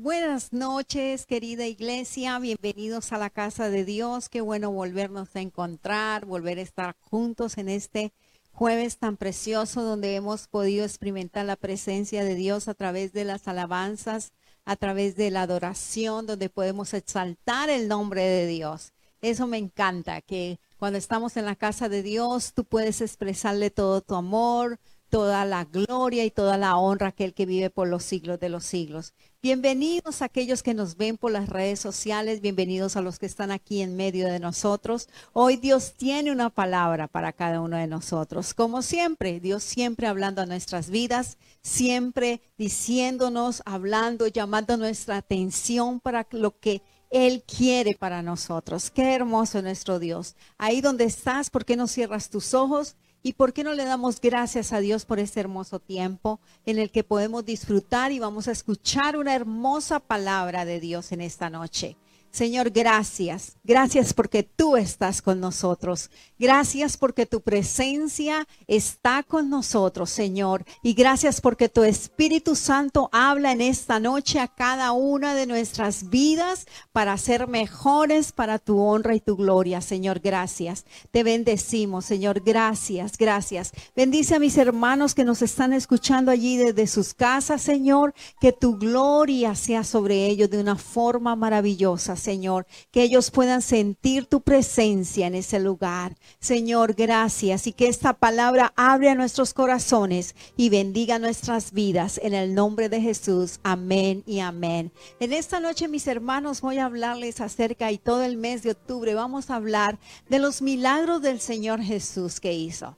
Buenas noches, querida iglesia. Bienvenidos a la casa de Dios. Qué bueno volvernos a encontrar, volver a estar juntos en este jueves tan precioso donde hemos podido experimentar la presencia de Dios a través de las alabanzas, a través de la adoración, donde podemos exaltar el nombre de Dios. Eso me encanta, que cuando estamos en la casa de Dios, tú puedes expresarle todo tu amor, toda la gloria y toda la honra a aquel que vive por los siglos de los siglos. Bienvenidos a aquellos que nos ven por las redes sociales, bienvenidos a los que están aquí en medio de nosotros. Hoy Dios tiene una palabra para cada uno de nosotros. Como siempre, Dios siempre hablando a nuestras vidas, siempre diciéndonos, hablando, llamando nuestra atención para lo que él quiere para nosotros. Qué hermoso nuestro Dios. Ahí donde estás, ¿por qué no cierras tus ojos? ¿Y por qué no le damos gracias a Dios por este hermoso tiempo en el que podemos disfrutar y vamos a escuchar una hermosa palabra de Dios en esta noche? Señor, gracias. Gracias porque tú estás con nosotros. Gracias porque tu presencia está con nosotros, Señor. Y gracias porque tu Espíritu Santo habla en esta noche a cada una de nuestras vidas para ser mejores para tu honra y tu gloria, Señor. Gracias. Te bendecimos, Señor. Gracias, gracias. Bendice a mis hermanos que nos están escuchando allí desde sus casas, Señor. Que tu gloria sea sobre ellos de una forma maravillosa, Señor, que ellos puedan sentir tu presencia en ese lugar. Señor, gracias y que esta palabra abre a nuestros corazones y bendiga nuestras vidas en el nombre de Jesús. Amén y amén. En esta noche, mis hermanos, voy a hablarles acerca y todo el mes de octubre vamos a hablar de los milagros del Señor Jesús que hizo.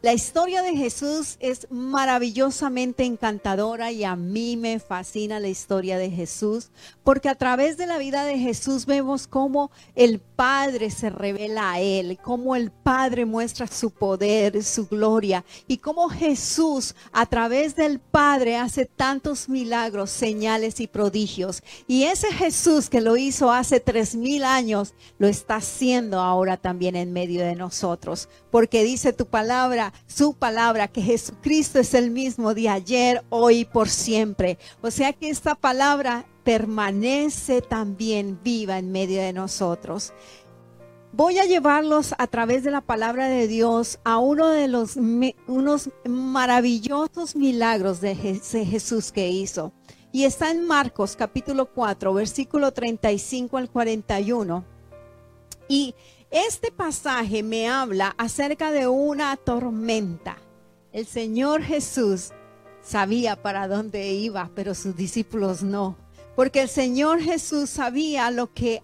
La historia de Jesús es maravillosamente encantadora y a mí me fascina la historia de Jesús porque a través de la vida de Jesús vemos cómo el Padre se revela a él, cómo el Padre muestra su poder, su gloria y cómo Jesús a través del Padre hace tantos milagros, señales y prodigios. Y ese Jesús que lo hizo hace tres mil años lo está haciendo ahora también en medio de nosotros, porque dice tu palabra su palabra, que Jesucristo es el mismo de ayer, hoy y por siempre. O sea que esta palabra permanece también viva en medio de nosotros. Voy a llevarlos a través de la palabra de Dios a uno de los unos maravillosos milagros de Jesús que hizo. Y está en Marcos capítulo 4, versículo 35 al 41. Y este pasaje me habla acerca de una tormenta. El Señor Jesús sabía para dónde iba, pero sus discípulos no. Porque el Señor Jesús sabía lo que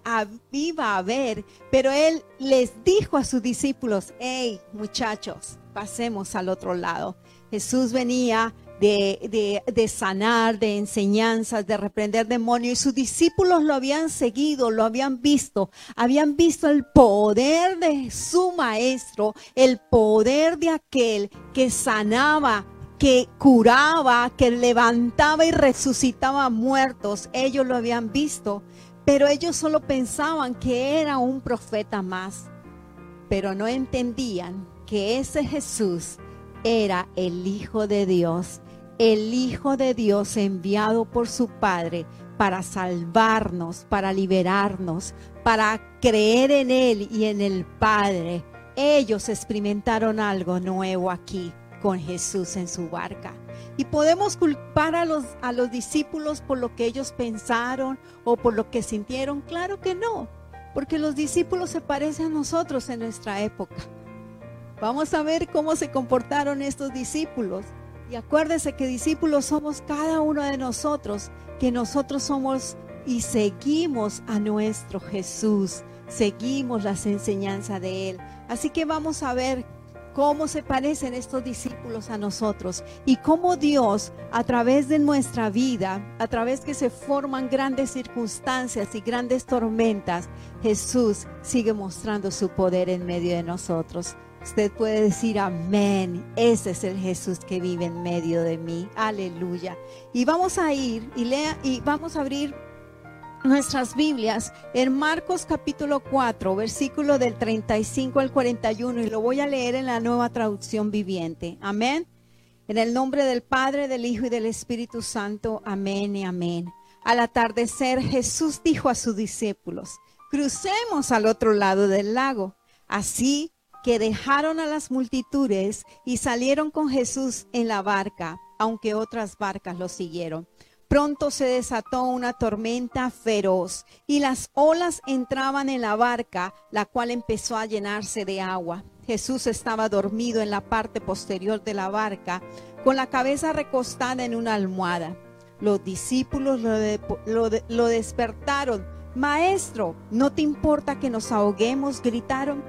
iba a haber, pero Él les dijo a sus discípulos, hey muchachos, pasemos al otro lado. Jesús venía de, sanar, de enseñanzas, de reprender demonios. Y sus discípulos lo habían seguido, lo habían visto, habían visto el poder de su maestro, el poder de aquel que sanaba, que curaba, que levantaba y resucitaba muertos. Ellos lo habían visto, pero ellos solo pensaban que era un profeta más, pero no entendían que ese Jesús era el Hijo de Dios el Hijo de Dios enviado por su Padre para salvarnos, para liberarnos, para creer en Él y en el Padre. Ellos experimentaron algo nuevo aquí con Jesús en su barca. Y podemos culpar a los, a los discípulos por lo que ellos pensaron o por lo que sintieron. Claro que no, porque los discípulos se parecen a nosotros en nuestra época. Vamos a ver cómo se comportaron estos discípulos. Y acuérdese que discípulos somos cada uno de nosotros, que nosotros somos y seguimos a nuestro Jesús, seguimos las enseñanzas de Él. Así que vamos a ver cómo se parecen estos discípulos a nosotros y cómo Dios a través de nuestra vida, a través que se forman grandes circunstancias y grandes tormentas, Jesús sigue mostrando su poder en medio de nosotros. Usted puede decir amén. Ese es el Jesús que vive en medio de mí. Aleluya. Y vamos a ir y lea y vamos a abrir nuestras Biblias en Marcos capítulo 4, versículo del 35 al 41 y lo voy a leer en la nueva traducción viviente. Amén. En el nombre del Padre, del Hijo y del Espíritu Santo. Amén y amén. Al atardecer Jesús dijo a sus discípulos, crucemos al otro lado del lago. Así que dejaron a las multitudes y salieron con Jesús en la barca, aunque otras barcas lo siguieron. Pronto se desató una tormenta feroz y las olas entraban en la barca, la cual empezó a llenarse de agua. Jesús estaba dormido en la parte posterior de la barca, con la cabeza recostada en una almohada. Los discípulos lo, despertaron. Maestro, ¿no te importa que nos ahoguemos? gritaron.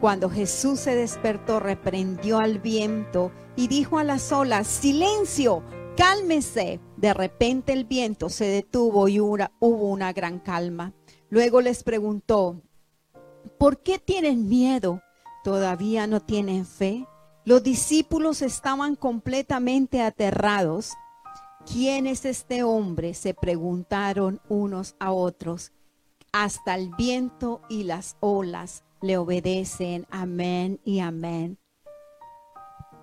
Cuando Jesús se despertó, reprendió al viento y dijo a las olas, silencio, cálmese. De repente el viento se detuvo y hubo una gran calma. Luego les preguntó, ¿por qué tienen miedo? ¿Todavía no tienen fe? Los discípulos estaban completamente aterrados. ¿Quién es este hombre? se preguntaron unos a otros. Hasta el viento y las olas le obedecen. Amén y amén.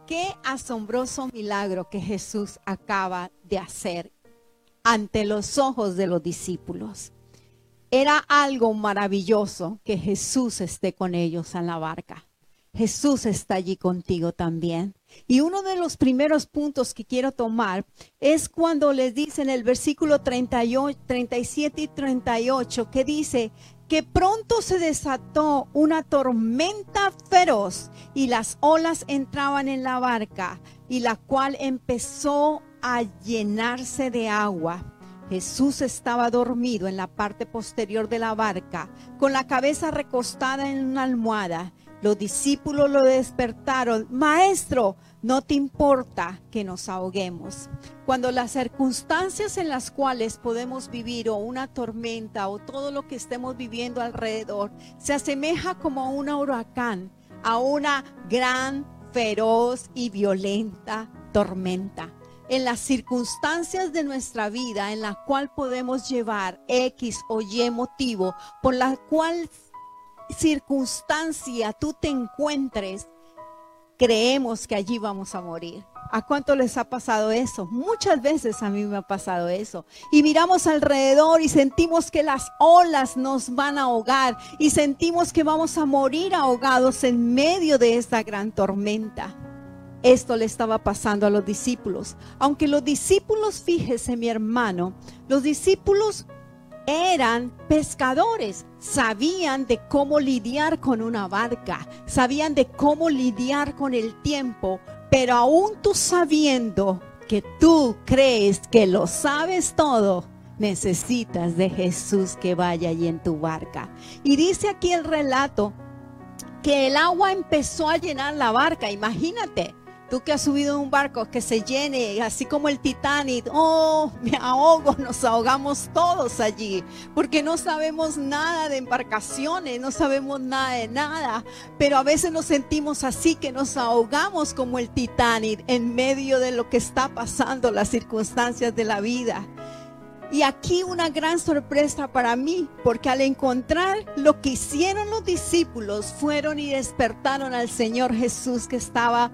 Qué asombroso milagro que Jesús acaba de hacer ante los ojos de los discípulos. Era algo maravilloso que Jesús esté con ellos en la barca. Jesús está allí contigo también. Y uno de los primeros puntos que quiero tomar es cuando les dice en el versículo 38, 37 y 38 que dice, que pronto se desató una tormenta feroz y las olas entraban en la barca y la cual empezó a llenarse de agua. Jesús estaba dormido en la parte posterior de la barca, con la cabeza recostada en una almohada. Los discípulos lo despertaron. Maestro, no te importa que nos ahoguemos. Cuando las circunstancias en las cuales podemos vivir o una tormenta o todo lo que estemos viviendo alrededor se asemeja como a un huracán, a una gran, feroz y violenta tormenta. En las circunstancias de nuestra vida en la cual podemos llevar X o Y motivo por la cual circunstancia tú te encuentres, creemos que allí vamos a morir. ¿A cuánto les ha pasado eso? Muchas veces a mí me ha pasado eso. Y miramos alrededor y sentimos que las olas nos van a ahogar y sentimos que vamos a morir ahogados en medio de esta gran tormenta. Esto le estaba pasando a los discípulos. Aunque los discípulos, fíjese mi hermano, los discípulos eran pescadores, sabían de cómo lidiar con una barca, sabían de cómo lidiar con el tiempo, pero aún tú sabiendo que tú crees que lo sabes todo, necesitas de Jesús que vaya allí en tu barca. Y dice aquí el relato que el agua empezó a llenar la barca, imagínate Tú que has subido un barco que se llene, así como el Titanic, oh, me ahogo, nos ahogamos todos allí, porque no sabemos nada de embarcaciones, no sabemos nada de nada, pero a veces nos sentimos así que nos ahogamos como el Titanic en medio de lo que está pasando, las circunstancias de la vida. Y aquí una gran sorpresa para mí, porque al encontrar lo que hicieron los discípulos, fueron y despertaron al Señor Jesús que estaba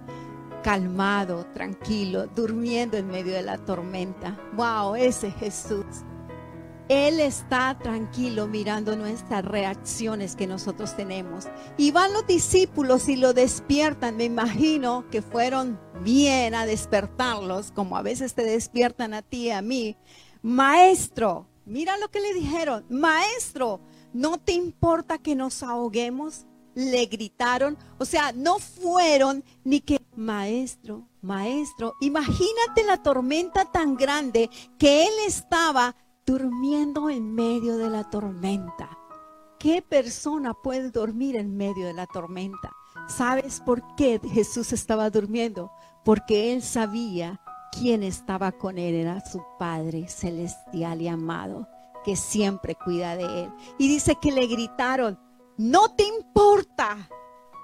calmado, tranquilo, durmiendo en medio de la tormenta. Wow, ese Jesús. Él está tranquilo mirando nuestras reacciones que nosotros tenemos. Y van los discípulos y lo despiertan. Me imagino que fueron bien a despertarlos, como a veces te despiertan a ti y a mí. Maestro, mira lo que le dijeron. Maestro, ¿no te importa que nos ahoguemos? le gritaron, o sea, no fueron ni que, maestro, maestro, imagínate la tormenta tan grande que él estaba durmiendo en medio de la tormenta. ¿Qué persona puede dormir en medio de la tormenta? ¿Sabes por qué Jesús estaba durmiendo? Porque él sabía quién estaba con él, era su Padre celestial y amado, que siempre cuida de él. Y dice que le gritaron, no te importa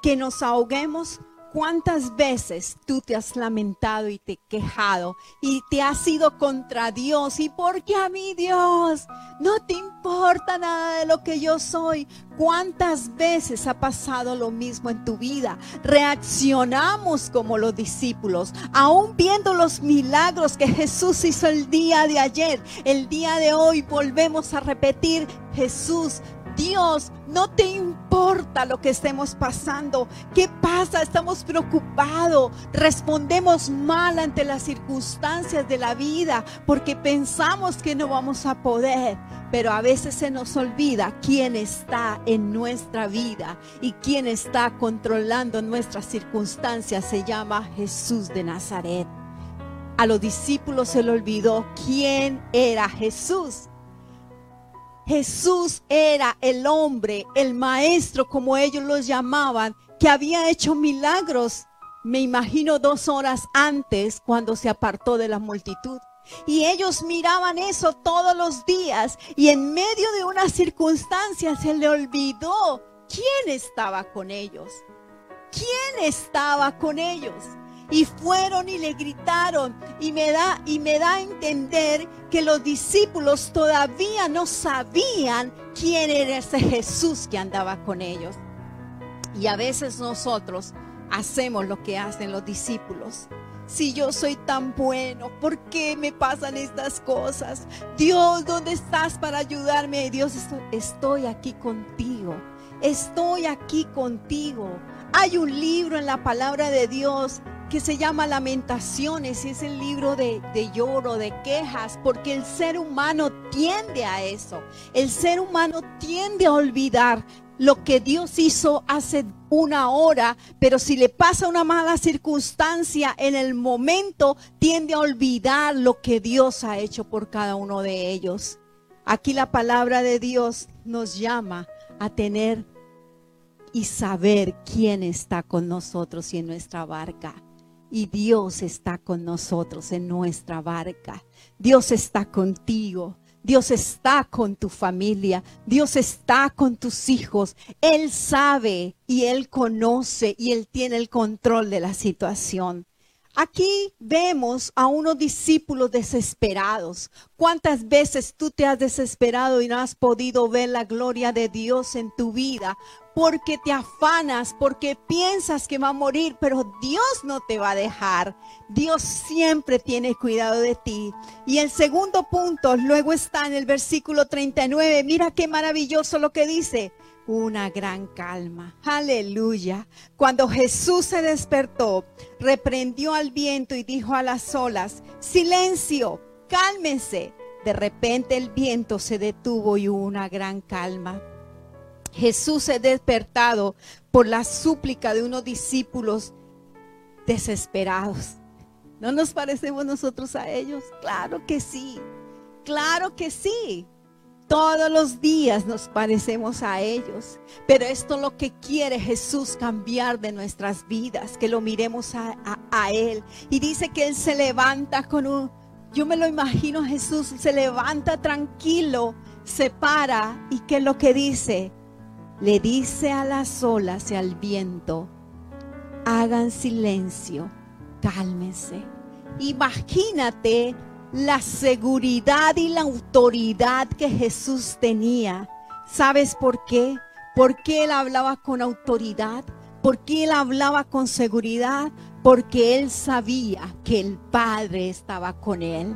que nos ahoguemos ¿Cuántas veces tú te has lamentado y te quejado y te has ido contra Dios? ¿Y por qué a mí Dios? No te importa nada de lo que yo soy. ¿Cuántas veces ha pasado lo mismo en tu vida? Reaccionamos como los discípulos, aún viendo los milagros que Jesús hizo el día de ayer, el día de hoy volvemos a repetir, Jesús Dios, no te importa lo que estemos pasando. ¿Qué pasa? Estamos preocupados. Respondemos mal ante las circunstancias de la vida porque pensamos que no vamos a poder. Pero a veces se nos olvida quién está en nuestra vida y quién está controlando nuestras circunstancias. Se llama Jesús de Nazaret. A los discípulos se le olvidó quién era Jesús. Jesús era el hombre, el maestro, como ellos lo llamaban, que había hecho milagros, me imagino dos horas antes cuando se apartó de la multitud. Y ellos miraban eso todos los días y en medio de una circunstancia se le olvidó quién estaba con ellos. ¿Quién estaba con ellos? Y fueron y le gritaron y me da y me da a entender que los discípulos todavía no sabían quién era ese Jesús que andaba con ellos. Y a veces nosotros hacemos lo que hacen los discípulos. Si yo soy tan bueno, ¿por qué me pasan estas cosas? Dios, ¿dónde estás para ayudarme? Dios, estoy aquí contigo. Estoy aquí contigo. Hay un libro en la palabra de Dios que se llama Lamentaciones y es el libro de, de, lloro, de quejas, porque el ser humano tiende a eso. El ser humano tiende a olvidar lo que Dios hizo hace una hora, pero si le pasa una mala circunstancia en el momento, tiende a olvidar lo que Dios ha hecho por cada uno de ellos. Aquí la palabra de Dios nos llama a tener y saber quién está con nosotros y en nuestra barca. Y Dios está con nosotros en nuestra barca. Dios está contigo. Dios está con tu familia. Dios está con tus hijos. Él sabe y Él conoce y Él tiene el control de la situación. Aquí vemos a unos discípulos desesperados. ¿Cuántas veces tú te has desesperado y no has podido ver la gloria de Dios en tu vida? Porque te afanas, porque piensas que va a morir, pero Dios no te va a dejar. Dios siempre tiene cuidado de ti. Y el segundo punto, luego está en el versículo 39. Mira qué maravilloso lo que dice una gran calma. Aleluya. Cuando Jesús se despertó, reprendió al viento y dijo a las olas, silencio, cálmense. De repente el viento se detuvo y hubo una gran calma. Jesús se despertado por la súplica de unos discípulos desesperados. ¿No nos parecemos nosotros a ellos? Claro que sí, claro que sí. Todos los días nos parecemos a ellos, pero esto es lo que quiere Jesús cambiar de nuestras vidas, que lo miremos a, Él. Y dice que Él se levanta con un, yo me lo imagino Jesús, se levanta tranquilo, se para y que lo que dice, le dice a las olas y al viento, hagan silencio, cálmense. Imagínate la seguridad y la autoridad que Jesús tenía. ¿Sabes por qué? Porque él hablaba con autoridad, porque él hablaba con seguridad, porque él sabía que el Padre estaba con él.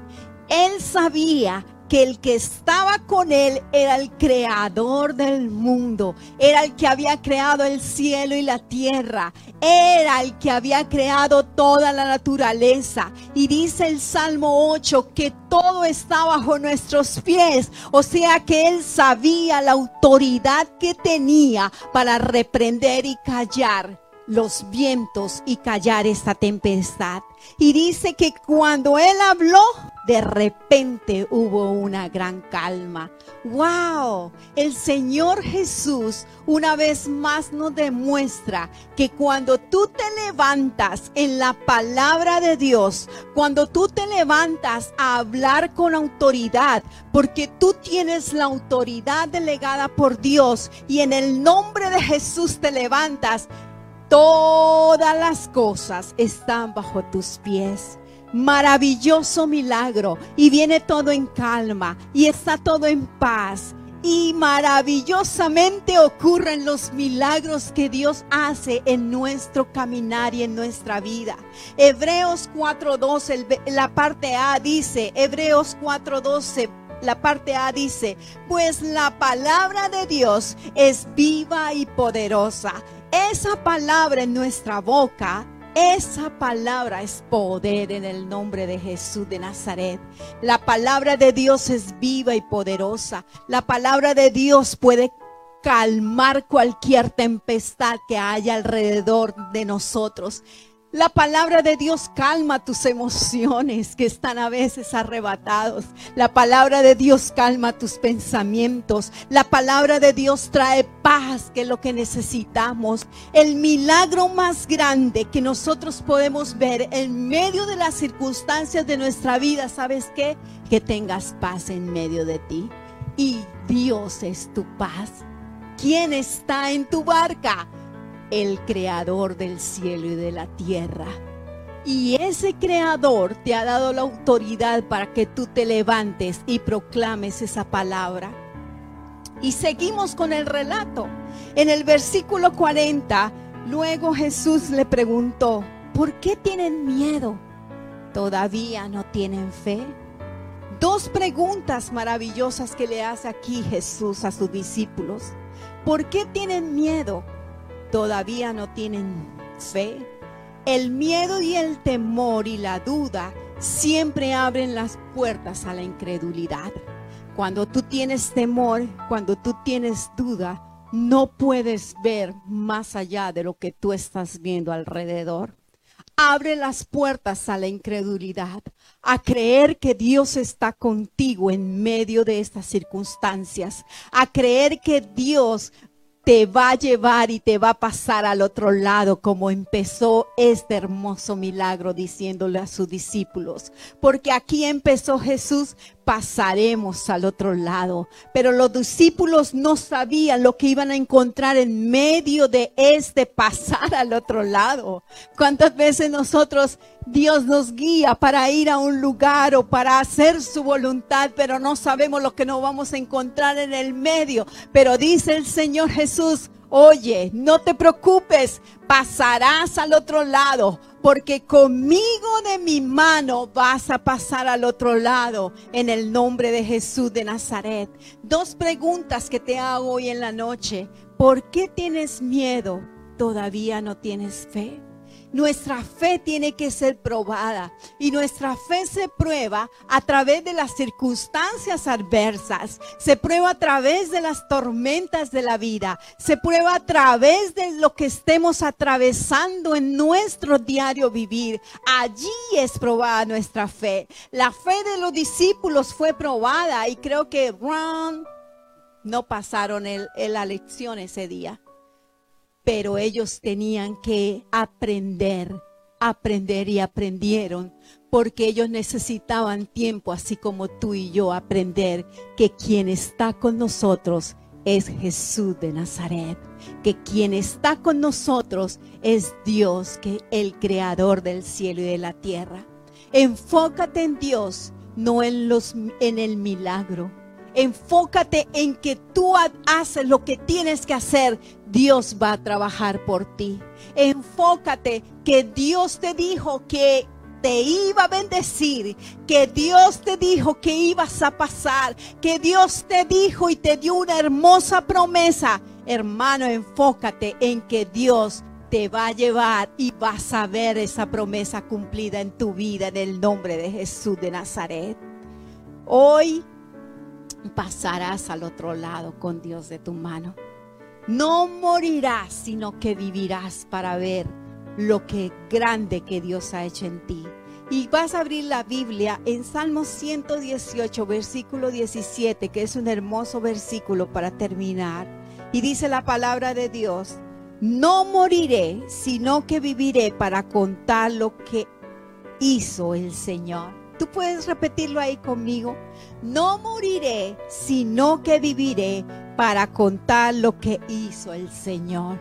Él sabía que el que estaba con él era el creador del mundo, era el que había creado el cielo y la tierra, era el que había creado toda la naturaleza. Y dice el Salmo 8 que todo está bajo nuestros pies, o sea que él sabía la autoridad que tenía para reprender y callar los vientos y callar esta tempestad. Y dice que cuando él habló, de repente hubo una gran calma. ¡Wow! El Señor Jesús una vez más nos demuestra que cuando tú te levantas en la palabra de Dios, cuando tú te levantas a hablar con autoridad, porque tú tienes la autoridad delegada por Dios y en el nombre de Jesús te levantas, todas las cosas están bajo tus pies. Maravilloso milagro. Y viene todo en calma. Y está todo en paz. Y maravillosamente ocurren los milagros que Dios hace en nuestro caminar y en nuestra vida. Hebreos 4.12, la parte A dice, Hebreos 4.12, la parte A dice, pues la palabra de Dios es viva y poderosa esa palabra en nuestra boca, esa palabra es poder en el nombre de Jesús de Nazaret. La palabra de Dios es viva y poderosa. La palabra de Dios puede calmar cualquier tempestad que haya alrededor de nosotros. La palabra de Dios calma tus emociones que están a veces arrebatados. La palabra de Dios calma tus pensamientos. La palabra de Dios trae paz, que es lo que necesitamos. El milagro más grande que nosotros podemos ver en medio de las circunstancias de nuestra vida, ¿sabes qué? Que tengas paz en medio de ti. Y Dios es tu paz. ¿Quién está en tu barca? El creador del cielo y de la tierra. Y ese creador te ha dado la autoridad para que tú te levantes y proclames esa palabra. Y seguimos con el relato. En el versículo 40, luego Jesús le preguntó, ¿por qué tienen miedo? ¿Todavía no tienen fe? Dos preguntas maravillosas que le hace aquí Jesús a sus discípulos. ¿Por qué tienen miedo? Todavía no tienen fe. El miedo y el temor y la duda siempre abren las puertas a la incredulidad. Cuando tú tienes temor, cuando tú tienes duda, no puedes ver más allá de lo que tú estás viendo alrededor. Abre las puertas a la incredulidad, a creer que Dios está contigo en medio de estas circunstancias, a creer que Dios te va a llevar y te va a pasar al otro lado como empezó este hermoso milagro diciéndole a sus discípulos. Porque aquí empezó Jesús pasaremos al otro lado. Pero los discípulos no sabían lo que iban a encontrar en medio de este pasar al otro lado. ¿Cuántas veces nosotros Dios nos guía para ir a un lugar o para hacer su voluntad, pero no sabemos lo que nos vamos a encontrar en el medio? Pero dice el Señor Jesús, oye, no te preocupes, pasarás al otro lado porque conmigo de mi mano vas a pasar al otro lado en el nombre de Jesús de Nazaret. Dos preguntas que te hago hoy en la noche. ¿Por qué tienes miedo? ¿Todavía no tienes fe? Nuestra fe tiene que ser probada y nuestra fe se prueba a través de las circunstancias adversas, se prueba a través de las tormentas de la vida, se prueba a través de lo que estemos atravesando en nuestro diario vivir. Allí es probada nuestra fe. La fe de los discípulos fue probada y creo que Ron no pasaron la lección ese día pero ellos tenían que aprender, aprender y aprendieron, porque ellos necesitaban tiempo, así como tú y yo, aprender que quien está con nosotros es Jesús de Nazaret, que quien está con nosotros es Dios, que el creador del cielo y de la tierra. Enfócate en Dios, no en los en el milagro. Enfócate en que tú haces lo que tienes que hacer. Dios va a trabajar por ti. Enfócate que Dios te dijo que te iba a bendecir, que Dios te dijo que ibas a pasar, que Dios te dijo y te dio una hermosa promesa. Hermano, enfócate en que Dios te va a llevar y vas a ver esa promesa cumplida en tu vida en el nombre de Jesús de Nazaret. Hoy pasarás al otro lado con Dios de tu mano. No morirás, sino que vivirás para ver lo que grande que Dios ha hecho en ti. Y vas a abrir la Biblia en Salmo 118, versículo 17, que es un hermoso versículo para terminar. Y dice la palabra de Dios, no moriré, sino que viviré para contar lo que hizo el Señor. Tú puedes repetirlo ahí conmigo. No moriré, sino que viviré para contar lo que hizo el Señor.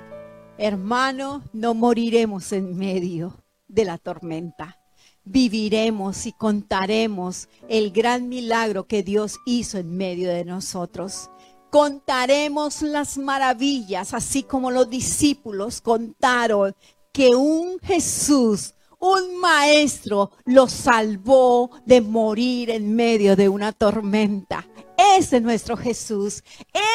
Hermano, no moriremos en medio de la tormenta. Viviremos y contaremos el gran milagro que Dios hizo en medio de nosotros. Contaremos las maravillas, así como los discípulos contaron que un Jesús, un maestro, los salvó de morir en medio de una tormenta. Ese es nuestro Jesús,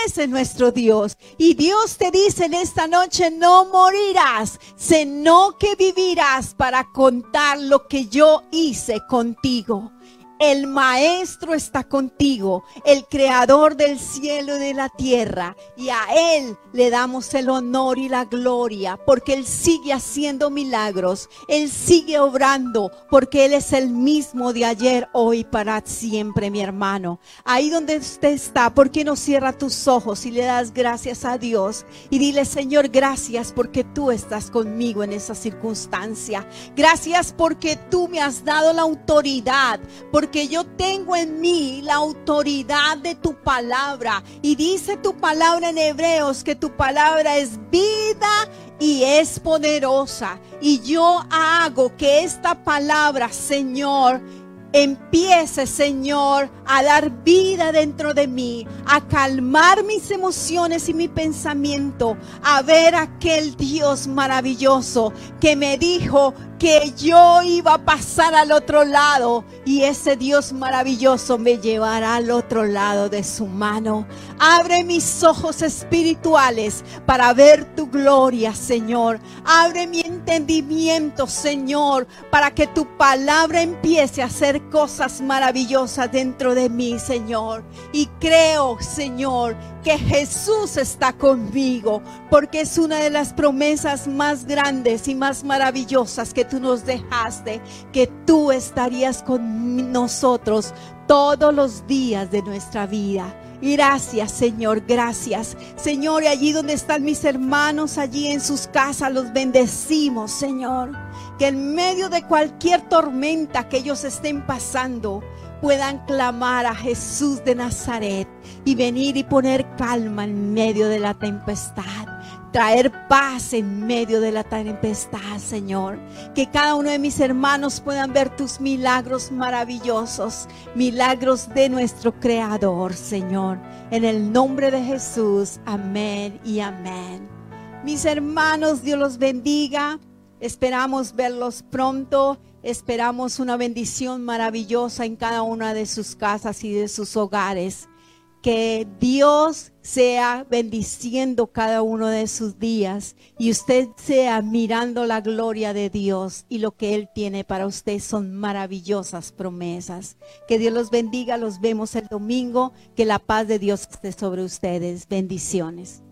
ese es nuestro Dios. Y Dios te dice en esta noche, no morirás, sino que vivirás para contar lo que yo hice contigo. El Maestro está contigo, el Creador del cielo y de la tierra, y a Él le damos el honor y la gloria, porque Él sigue haciendo milagros, Él sigue obrando, porque Él es el mismo de ayer, hoy, para siempre, mi hermano. Ahí donde usted está, ¿por qué no cierra tus ojos y le das gracias a Dios? Y dile, Señor, gracias porque tú estás conmigo en esa circunstancia. Gracias porque tú me has dado la autoridad, porque que yo tengo en mí la autoridad de tu palabra. Y dice tu palabra en Hebreos que tu palabra es vida y es poderosa. Y yo hago que esta palabra, Señor, empiece, Señor, a dar vida dentro de mí, a calmar mis emociones y mi pensamiento, a ver aquel Dios maravilloso que me dijo que yo iba a pasar al otro lado y ese Dios maravilloso me llevará al otro lado de su mano. Abre mis ojos espirituales para ver tu gloria, Señor. Abre mi entendimiento, Señor, para que tu palabra empiece a hacer cosas maravillosas dentro de mí, Señor. Y creo, Señor, que Jesús está conmigo, porque es una de las promesas más grandes y más maravillosas que tú nos dejaste, que tú estarías con nosotros todos los días de nuestra vida. Gracias, Señor, gracias. Señor, y allí donde están mis hermanos, allí en sus casas, los bendecimos, Señor. Que en medio de cualquier tormenta que ellos estén pasando, puedan clamar a Jesús de Nazaret y venir y poner calma en medio de la tempestad. Traer paz en medio de la tempestad, Señor. Que cada uno de mis hermanos puedan ver tus milagros maravillosos, milagros de nuestro Creador, Señor. En el nombre de Jesús, amén y amén. Mis hermanos, Dios los bendiga. Esperamos verlos pronto Esperamos una bendición maravillosa en cada una de sus casas y de sus hogares. Que Dios sea bendiciendo cada uno de sus días y usted sea mirando la gloria de Dios y lo que Él tiene para usted son maravillosas promesas. Que Dios los bendiga, los vemos el domingo, que la paz de Dios esté sobre ustedes. Bendiciones.